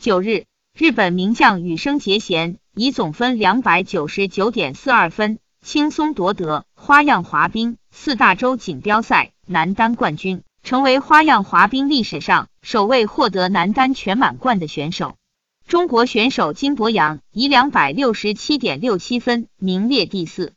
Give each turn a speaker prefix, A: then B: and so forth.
A: 九日日本名将羽生结弦以总分两百九十九点四二分轻松夺得花样滑冰四大洲锦标赛男单冠军成为花样滑冰历史上首位获得男单全满贯的选手。中国选手金博洋以两百六十七点六七分名列第四